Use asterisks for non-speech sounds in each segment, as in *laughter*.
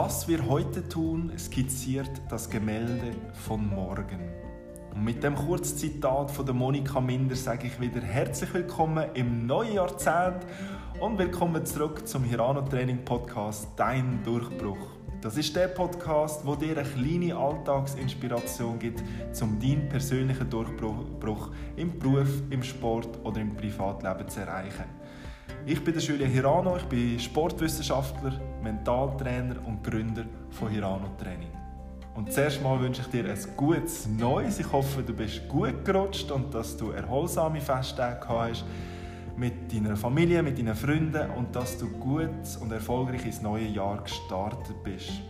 Was wir heute tun, skizziert das Gemälde von morgen. Und mit dem Kurzzitat von der Monika Minder sage ich wieder herzlich willkommen im neuen Jahrzehnt und willkommen zurück zum Hirano Training Podcast Dein Durchbruch. Das ist der Podcast, wo dir eine kleine Alltagsinspiration gibt, um deinen persönlichen Durchbruch im Beruf, im Sport oder im Privatleben zu erreichen. Ich bin der Julien Hirano, ich bin Sportwissenschaftler, Mentaltrainer und Gründer von Hirano Training. Und zuerst mal wünsche ich dir ein gutes Neues. Ich hoffe, du bist gut gerutscht und dass du erholsame Festtage hast mit deiner Familie, mit deinen Freunden und dass du gut und erfolgreich ins neue Jahr gestartet bist.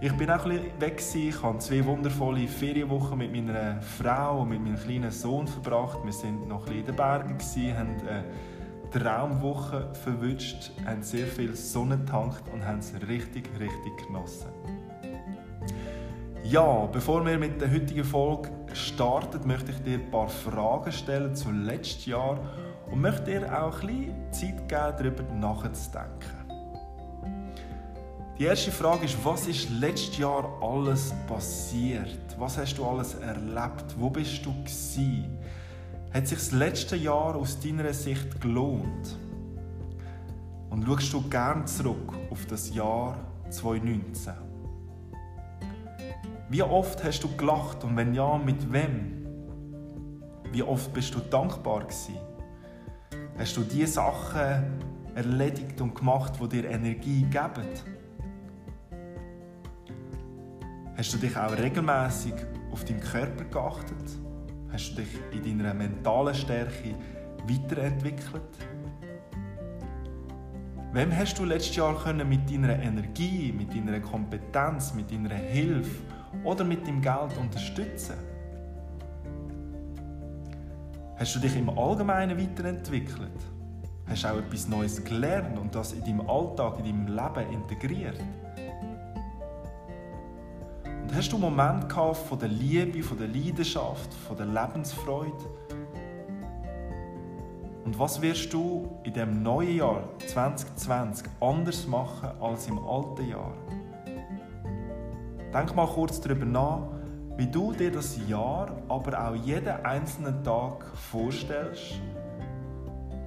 Ich bin auch ein bisschen weg. Ich habe zwei wundervolle Ferienwochen mit meiner Frau und mit meinem kleinen Sohn verbracht. Wir sind noch ein bisschen in den Bergen, haben Traumwoche verwünscht, haben sehr viel Sonne getankt und haben es richtig, richtig genossen. Ja, bevor wir mit der heutigen Folge starten, möchte ich dir ein paar Fragen stellen zu letztes Jahr und möchte dir auch ein bisschen Zeit geben, darüber nachzudenken. Die erste Frage ist, was ist letztes Jahr alles passiert? Was hast du alles erlebt? Wo bist du gewesen? Hat sich das letzte Jahr aus deiner Sicht gelohnt? Und schaust du gern zurück auf das Jahr 2019? Wie oft hast du gelacht und wenn ja, mit wem? Wie oft bist du dankbar gewesen? Hast du die Sachen erledigt und gemacht, die dir Energie geben? Hast du dich auch regelmäßig auf deinen Körper geachtet? Hast du dich in deiner mentalen Stärke weiterentwickelt? Wem hast du letztes Jahr können mit deiner Energie, mit deiner Kompetenz, mit deiner Hilfe oder mit deinem Geld unterstützen? Hast du dich im Allgemeinen weiterentwickelt? Hast du auch etwas Neues gelernt und das in deinem Alltag, in deinem Leben integriert? Hast du einen Moment gehabt von der Liebe, von der Leidenschaft, von der Lebensfreude? Und was wirst du in dem neuen Jahr 2020 anders machen als im alten Jahr? Denk mal kurz darüber nach, wie du dir das Jahr, aber auch jeden einzelnen Tag vorstellst.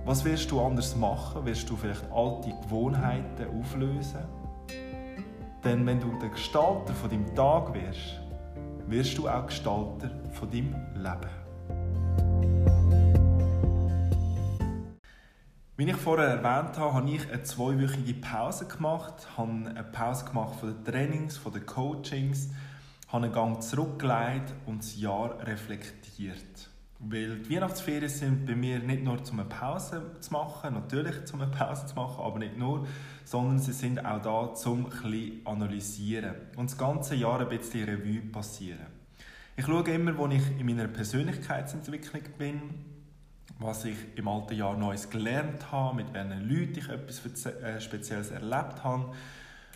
Was wirst du anders machen? Wirst du vielleicht alte Gewohnheiten auflösen? Denn wenn du der Gestalter von deinem Tag wirst, wirst du auch Gestalter von deinem Leben. Wie ich vorher erwähnt habe, habe ich eine zweiwöchige Pause gemacht, habe eine Pause gemacht von den Trainings, von den Coachings, habe einen Gang zurückgelegt und das Jahr reflektiert. Weil die Weihnachtsferien sind bei mir nicht nur zum eine Pause zu machen, natürlich zum eine Pause zu machen, aber nicht nur, sondern sie sind auch da zum ein analysieren und das ganze Jahr ein bisschen Revue passieren. Ich schaue immer, wo ich in meiner Persönlichkeitsentwicklung bin, was ich im alten Jahr Neues gelernt habe, mit welchen Leuten ich etwas äh, Spezielles erlebt habe,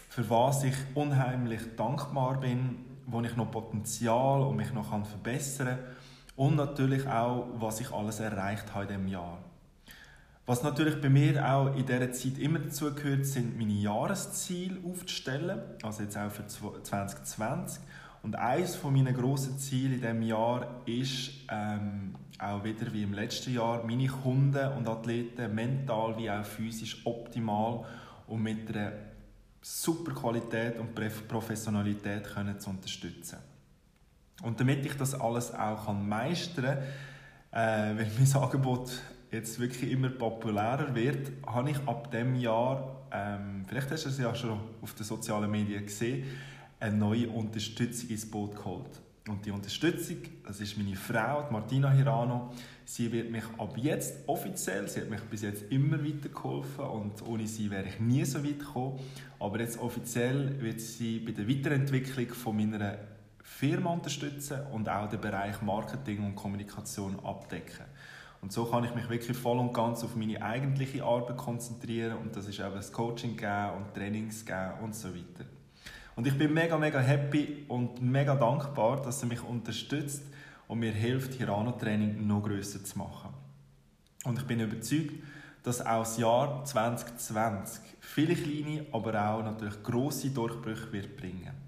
für was ich unheimlich dankbar bin, wo ich noch Potenzial und mich noch verbessern kann und natürlich auch, was ich alles erreicht habe in diesem Jahr. Was natürlich bei mir auch in dieser Zeit immer dazu gehört, sind meine Jahresziele aufzustellen, also jetzt auch für 2020. Und eines meiner grossen Ziele in diesem Jahr ist, ähm, auch wieder wie im letzten Jahr, meine Kunden und Athleten mental wie auch physisch optimal und mit einer super Qualität und Professionalität können zu unterstützen. Und damit ich das alles auch kann meistern kann, äh, weil mein *laughs* Angebot jetzt wirklich immer populärer wird, habe ich ab dem Jahr, ähm, vielleicht hast du es ja schon auf den sozialen Medien gesehen, eine neue Unterstützung ins Boot geholt. Und die Unterstützung, das ist meine Frau, Martina Hirano. Sie wird mich ab jetzt offiziell, sie hat mich bis jetzt immer weitergeholfen und ohne sie wäre ich nie so weit gekommen. Aber jetzt offiziell wird sie bei der Weiterentwicklung von meiner Firma unterstützen und auch den Bereich Marketing und Kommunikation abdecken. Und so kann ich mich wirklich voll und ganz auf meine eigentliche Arbeit konzentrieren und das ist eben das Coaching geben und Trainings geben und so weiter. Und ich bin mega, mega happy und mega dankbar, dass er mich unterstützt und mir hilft, Hirano-Training noch grösser zu machen. Und ich bin überzeugt, dass auch das Jahr 2020 viele kleine, aber auch natürlich grosse Durchbrüche wird bringen.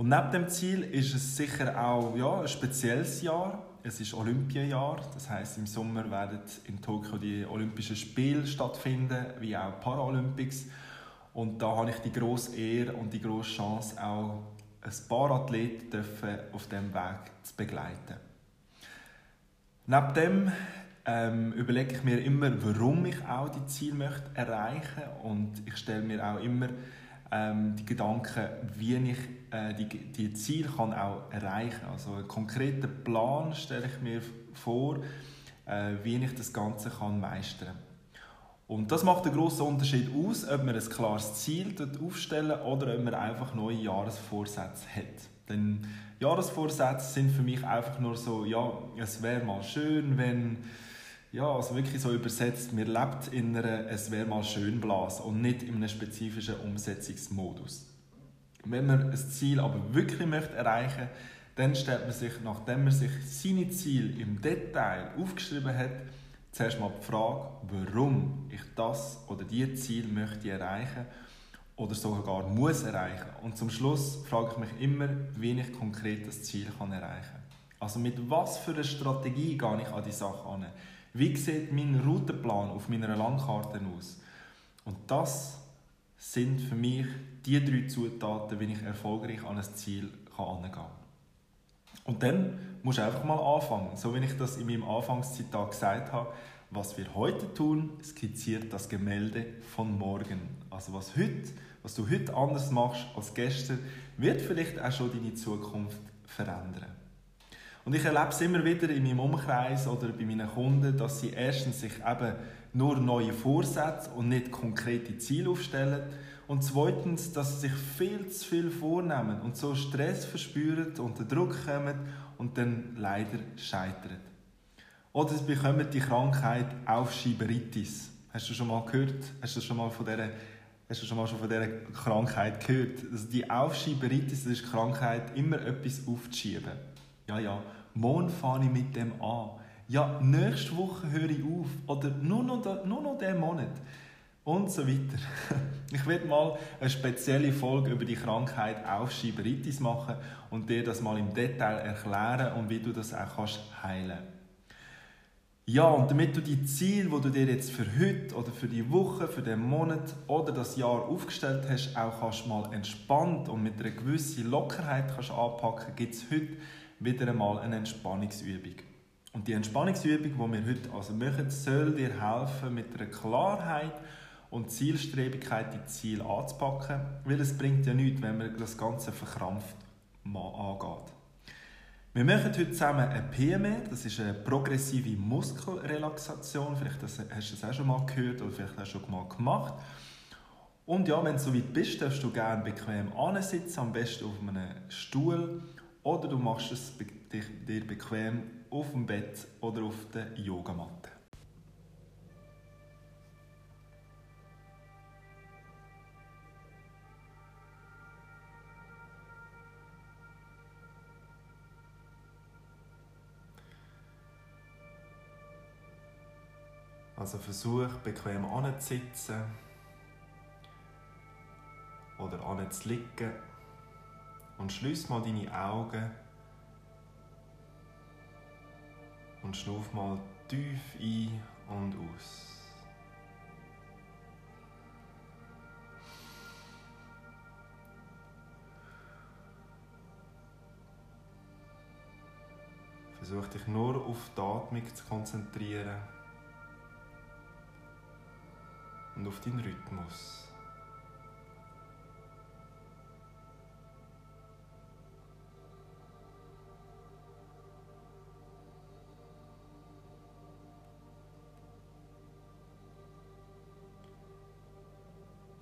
Und neben dem Ziel ist es sicher auch ja, ein spezielles Jahr. Es ist Olympiajahr, das heißt im Sommer werden in Tokio die Olympischen Spiele stattfinden, wie auch Paralympics. Und da habe ich die grosse Ehre und die grosse Chance, auch ein paar Athleten auf diesem Weg zu begleiten. Neben dem ähm, überlege ich mir immer, warum ich auch die Ziele möchte erreichen und ich stelle mir auch immer ähm, die Gedanken, wie ich äh, die, die Ziele kann auch erreichen kann. Also einen konkreten Plan stelle ich mir vor, äh, wie ich das Ganze kann meistern kann. Und das macht einen grossen Unterschied aus, ob man ein klares Ziel dort aufstellen oder ob man einfach neue Jahresvorsätze hat. Denn Jahresvorsätze sind für mich einfach nur so, ja, es wäre mal schön, wenn, ja, also wirklich so übersetzt, man lebt in einer «Es wäre mal schön» Blase und nicht in einem spezifischen Umsetzungsmodus. Wenn man ein Ziel aber wirklich möchte erreichen möchte, dann stellt man sich, nachdem man sich seine Ziele im Detail aufgeschrieben hat, zuerst mal die Frage, warum ich das oder die Ziel möchte erreichen oder sogar muss erreichen. Und zum Schluss frage ich mich immer, wie ich konkret das Ziel kann erreichen kann. Also mit was für einer Strategie gehe ich an die Sache an? Wie sieht mein Routenplan auf meiner Landkarte aus? Und das sind für mich die drei Zutaten, wie ich erfolgreich an ein Ziel herangehen kann. Und dann musst du einfach mal anfangen. So wie ich das in meinem Anfangszitat gesagt habe, was wir heute tun, skizziert das Gemälde von morgen. Also was, heute, was du heute anders machst als gestern, wird vielleicht auch schon deine Zukunft verändern. Und ich erlebe es immer wieder in meinem Umkreis oder bei meinen Kunden, dass sie erstens sich eben nur neue Vorsätze und nicht konkrete Ziele aufstellen und zweitens, dass sie sich viel zu viel vornehmen und so Stress verspüren, unter Druck kommen und dann leider scheitern. Oder sie bekommen die Krankheit Aufschieberitis. Hast du schon mal gehört? Hast du schon mal von dieser, hast du schon mal von dieser Krankheit gehört? Also die Aufschieberitis das ist die Krankheit, immer etwas aufzuschieben. Ja, ja, morgen fange ich mit dem an. Ja, nächste Woche höre ich auf. Oder nur noch, nur noch diesen Monat und so weiter. *laughs* Ich werde mal eine spezielle Folge über die Krankheit Aufschieberitis machen und dir das mal im Detail erklären und wie du das auch kannst heilen Ja, und damit du die Ziele, die du dir jetzt für heute oder für die Woche, für den Monat oder das Jahr aufgestellt hast, auch kannst mal entspannt und mit einer gewissen Lockerheit kannst anpacken, gibt es heute wieder einmal eine Entspannungsübung. Und die Entspannungsübung, die wir heute also machen, soll dir helfen, mit einer Klarheit und Zielstrebigkeit die Ziel anzupacken, weil es bringt ja nichts, wenn man das Ganze verkrampft angeht. Wir machen heute zusammen ein PME, das ist eine progressive Muskelrelaxation. Vielleicht hast du das auch schon mal gehört oder vielleicht hast du schon mal gemacht. Und ja, wenn du so weit bist, darfst du gerne bequem ansitzen, am besten auf einem Stuhl oder du machst es dir bequem auf dem Bett oder auf der Yogamatte. Also versuch bequem anzusitzen oder anzulegen und schließ mal deine Augen und schnuff mal tief ein und aus. Versuch dich nur auf die Atmung zu konzentrieren und auf deinen Rhythmus.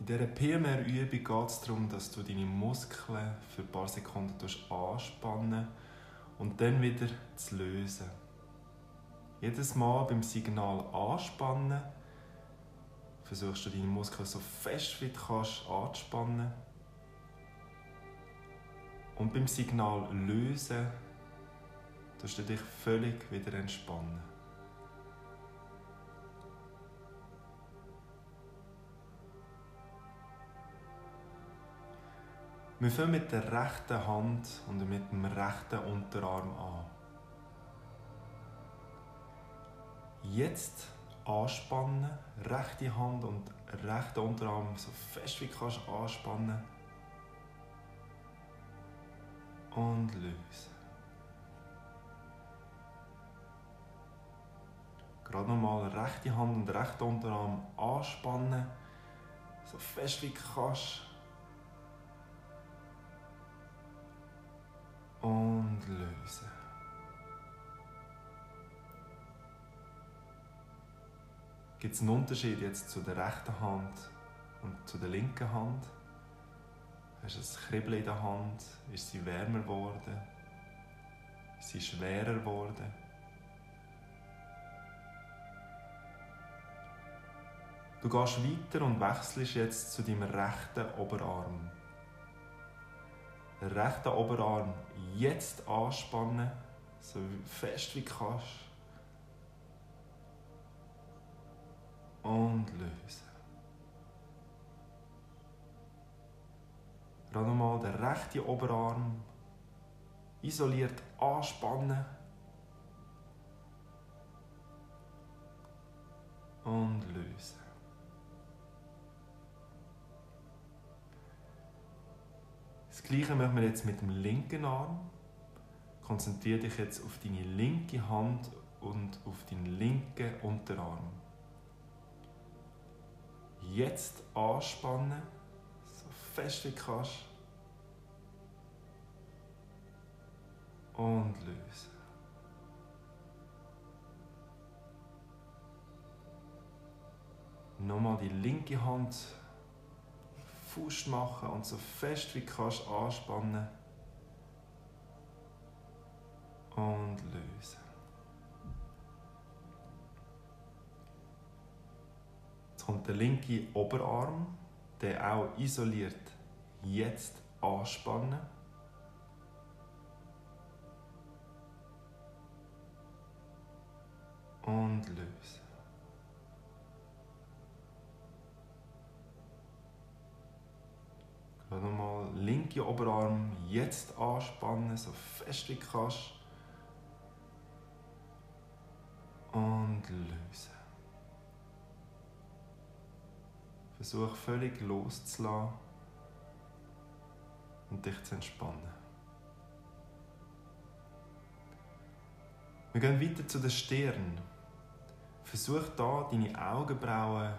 Dieser PMR-Übung geht es darum, dass du deine Muskeln für ein paar Sekunden anspannen und dann wieder zu lösen. Jedes Mal beim Signal anspannen versuchst du deine Muskeln so fest wie du kannst anzuspannen. Und beim Signal lösen, tust du dich völlig wieder entspannen. Wir fangen mit der rechten Hand und mit dem rechten Unterarm an. Jetzt anspannen, rechte Hand und rechten Unterarm so fest wie kannst anspannen und lösen. Gerade nochmal rechte Hand und rechten Unterarm anspannen, so fest wie kannst. Und lösen. Gibt es einen Unterschied jetzt zu der rechten Hand und zu der linken Hand? Hast du ein Kribbeln in der Hand? Ist sie wärmer geworden? Ist sie schwerer geworden? Du gehst weiter und wechselst jetzt zu deinem rechten Oberarm. Den rechten Oberarm jetzt anspannen, so fest wie du kannst. Und lösen. Gerade nochmal den rechten Oberarm isoliert anspannen. Und lösen. Gleiche machen wir jetzt mit dem linken Arm. Konzentriere dich jetzt auf deine linke Hand und auf deinen linken Unterarm. Jetzt anspannen, so fest wie du kannst. Und lösen. Nochmal die linke Hand Faust machen und so fest wie kannst anspannen und lösen. Jetzt kommt der linke Oberarm, der auch isoliert jetzt anspannen. Nochmal linke Oberarm jetzt anspannen, so fest wie du kannst. Und lösen. Versuch völlig loszulassen und dich zu entspannen. Wir gehen weiter zu den Stirn. Versuch da deine Augenbrauen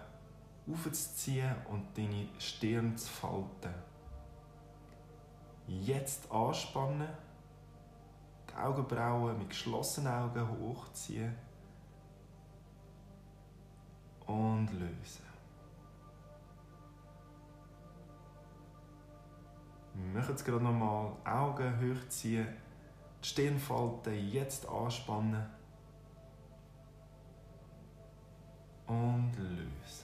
aufzuziehen und deine Stirn zu falten. Jetzt anspannen, die Augenbrauen mit geschlossenen Augen hochziehen und lösen. Wir machen es gerade nochmal. Augen hochziehen, die Stirnfalten jetzt anspannen und lösen.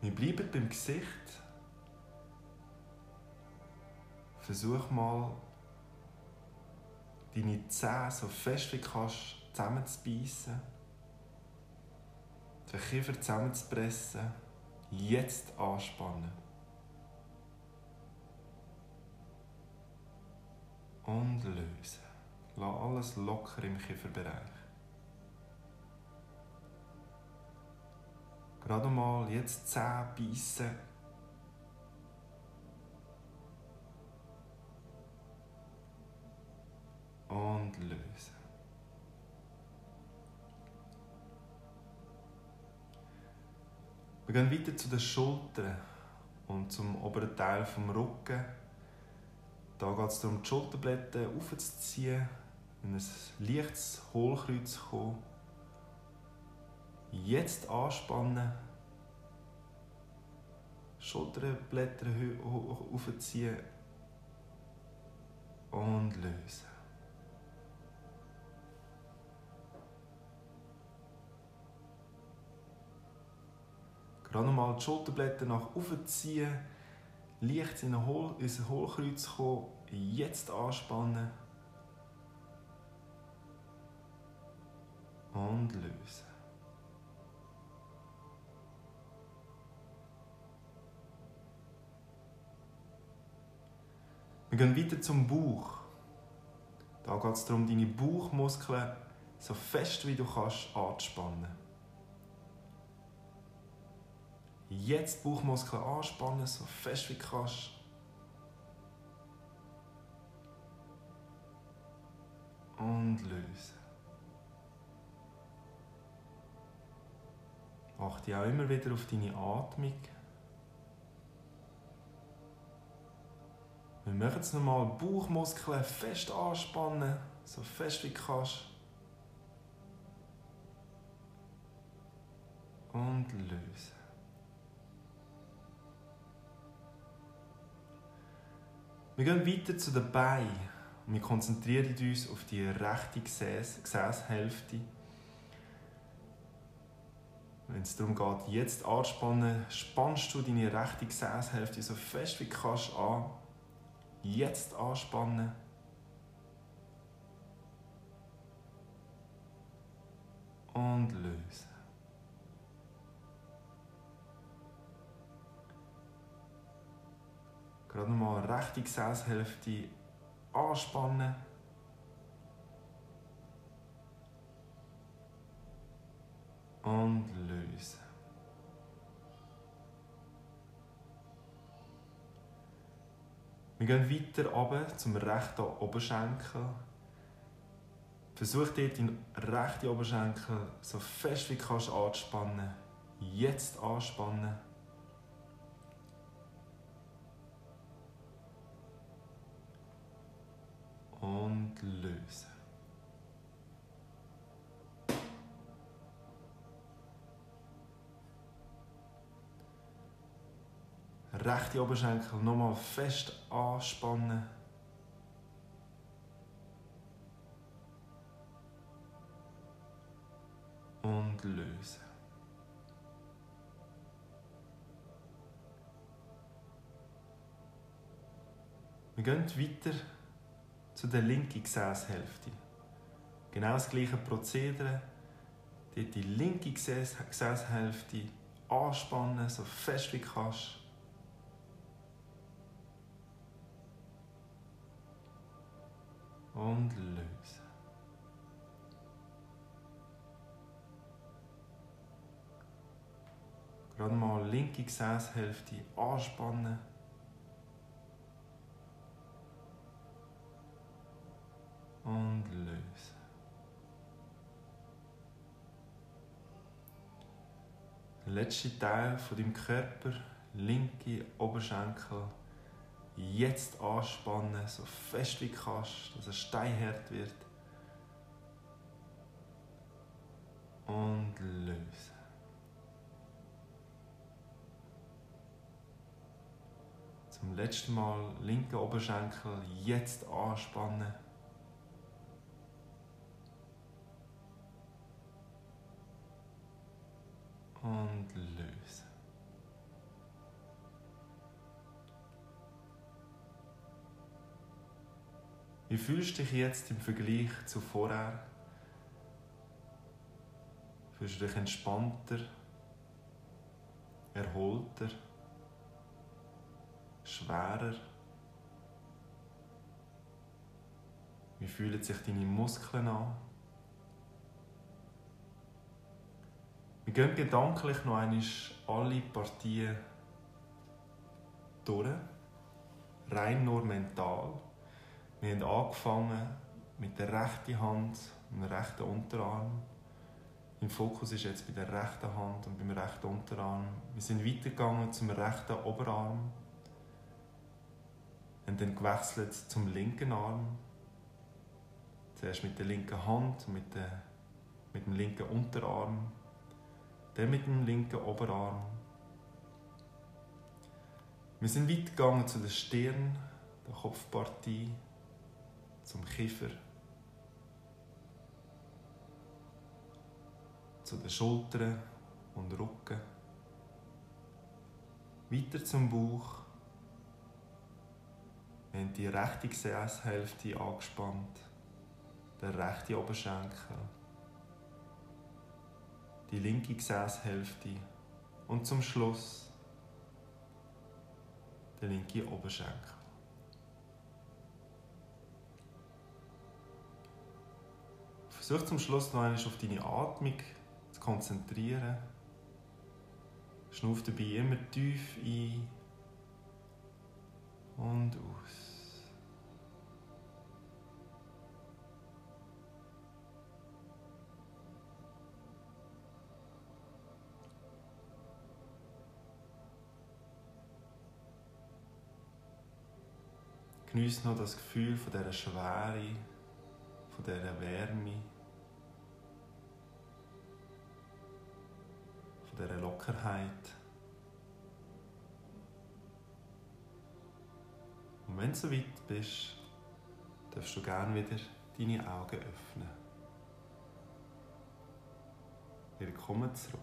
Wir bleiben beim Gesicht. Versuch mal, deine Zähne so fest wie du kannst zusammenzubeissen. Den Kiefer zusammenzupressen. Jetzt anspannen. Und lösen. Lass alles locker im Kieferbereich. Gerade mal jetzt Zähne beißen. Und lösen. Wir gehen weiter zu den Schultern und zum oberen Teil vom Rücken. Da geht es darum, die Schulterblätter aufzuziehen, in ein leichtes Hohlkreuz zu kommen. Jetzt anspannen. Schulterblätter aufziehen und lösen. Gerade nochmal die Schulterblätter nach oben ziehen, leicht in Hohl, unser Hohlkreuz kommen, jetzt anspannen und lösen. Gehen weiter zum Bauch. Da geht es darum, deine Bauchmuskeln so fest wie du kannst anzuspannen. Jetzt Bauchmuskeln anspannen, so fest wie du kannst. Und lösen. Achte auch immer wieder auf deine Atmung. Wir machen jetzt nochmal Bauchmuskeln fest anspannen, so fest wie du kannst. Und lösen. Wir gehen weiter zu den Beinen. Wir konzentrieren uns auf die rechte Gesäß Gesäßhälfte. Wenn es darum geht, jetzt anzuspannen, spannst du deine rechte Gesäßhälfte so fest wie du kannst an. Jetzt anspannen. Und lösen. Gerade nochmal rechte Gesäßhälfte anspannen. Und lösen. Wir gehen weiter runter zum rechten Oberschenkel. Versuch dort den rechten Oberschenkel so fest wie du kannst anzuspannen. Jetzt anspannen. und lösen. Rechte Oberschenkel nochmal fest anspannen. Und lösen. Wir gehen weiter zu der linken Gesäßhälfte. Genau das gleiche Prozedere. Dort die linke Gesäßhälfte anspannen, so fest wie kannst. Und lösen. Gerade mal linke Gesäßhälfte anspannen. und löse. Der letzte Teil von deinem Körper, linke Oberschenkel, jetzt anspannen, so fest wie du kannst, dass er steinhart wird. Und lösen. Zum letzten Mal linke Oberschenkel jetzt anspannen. und löse. Wie fühlst du dich jetzt im Vergleich zu vorher? Fühlst du dich entspannter, erholter, schwerer? Wie fühlen sich deine Muskeln an? Wir gehen gedanklich noch einmal alle Partien durch, rein nur mental. Wir haben angefangen mit der rechten Hand und dem rechten Unterarm. Im Fokus ist jetzt bei der rechten Hand und beim rechten Unterarm. Wir sind weitergegangen zum rechten Oberarm. Und dann gewechselt zum linken Arm. Zuerst mit der linken Hand mit, der, mit dem linken Unterarm der mit dem linken Oberarm. Wir sind weit gegangen zu der Stirn, der Kopfpartie, zum Kiefer, zu den Schultern und Rücken, weiter zum Bauch. Haben die rechte Gesäßhälfte angespannt, der rechte Oberschenkel, die linke Gesäßhälfte. Und zum Schluss der linke Oberschenkel. Versuch zum Schluss noch einmal auf deine Atmung zu konzentrieren. Schnuff dabei immer tief ein und aus. Genieß noch das Gefühl von dieser Schwere, von dieser Wärme. Dieser Lockerheit. Und wenn du so weit bist, darfst du gerne wieder deine Augen öffnen. Willkommen zurück.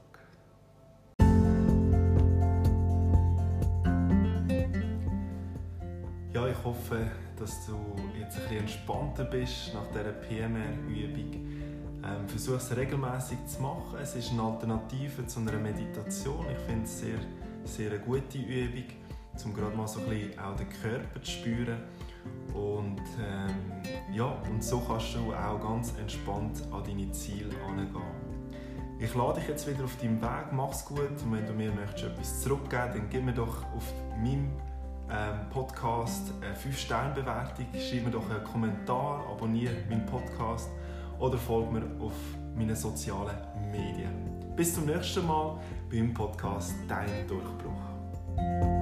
Ja, ich hoffe, dass du jetzt ein bisschen entspannter bist nach dieser PMR-Übung ähm, versuche es regelmäßig zu machen. Es ist eine Alternative zu einer Meditation. Ich finde es sehr, sehr eine gute Übung, um gerade mal so ein bisschen auch den Körper zu spüren. Und, ähm, ja, und so kannst du auch ganz entspannt an deine Ziele angehen. Ich lade dich jetzt wieder auf deinem Weg, mach's gut und wenn du mir möchtest etwas zurückgeben dann gib mir doch auf meinem ähm, Podcast eine 5-Sterne-Bewertung, schreib mir doch einen Kommentar, abonniere meinen Podcast oder folgt mir auf meinen sozialen Medien. Bis zum nächsten Mal beim Podcast Dein Durchbruch.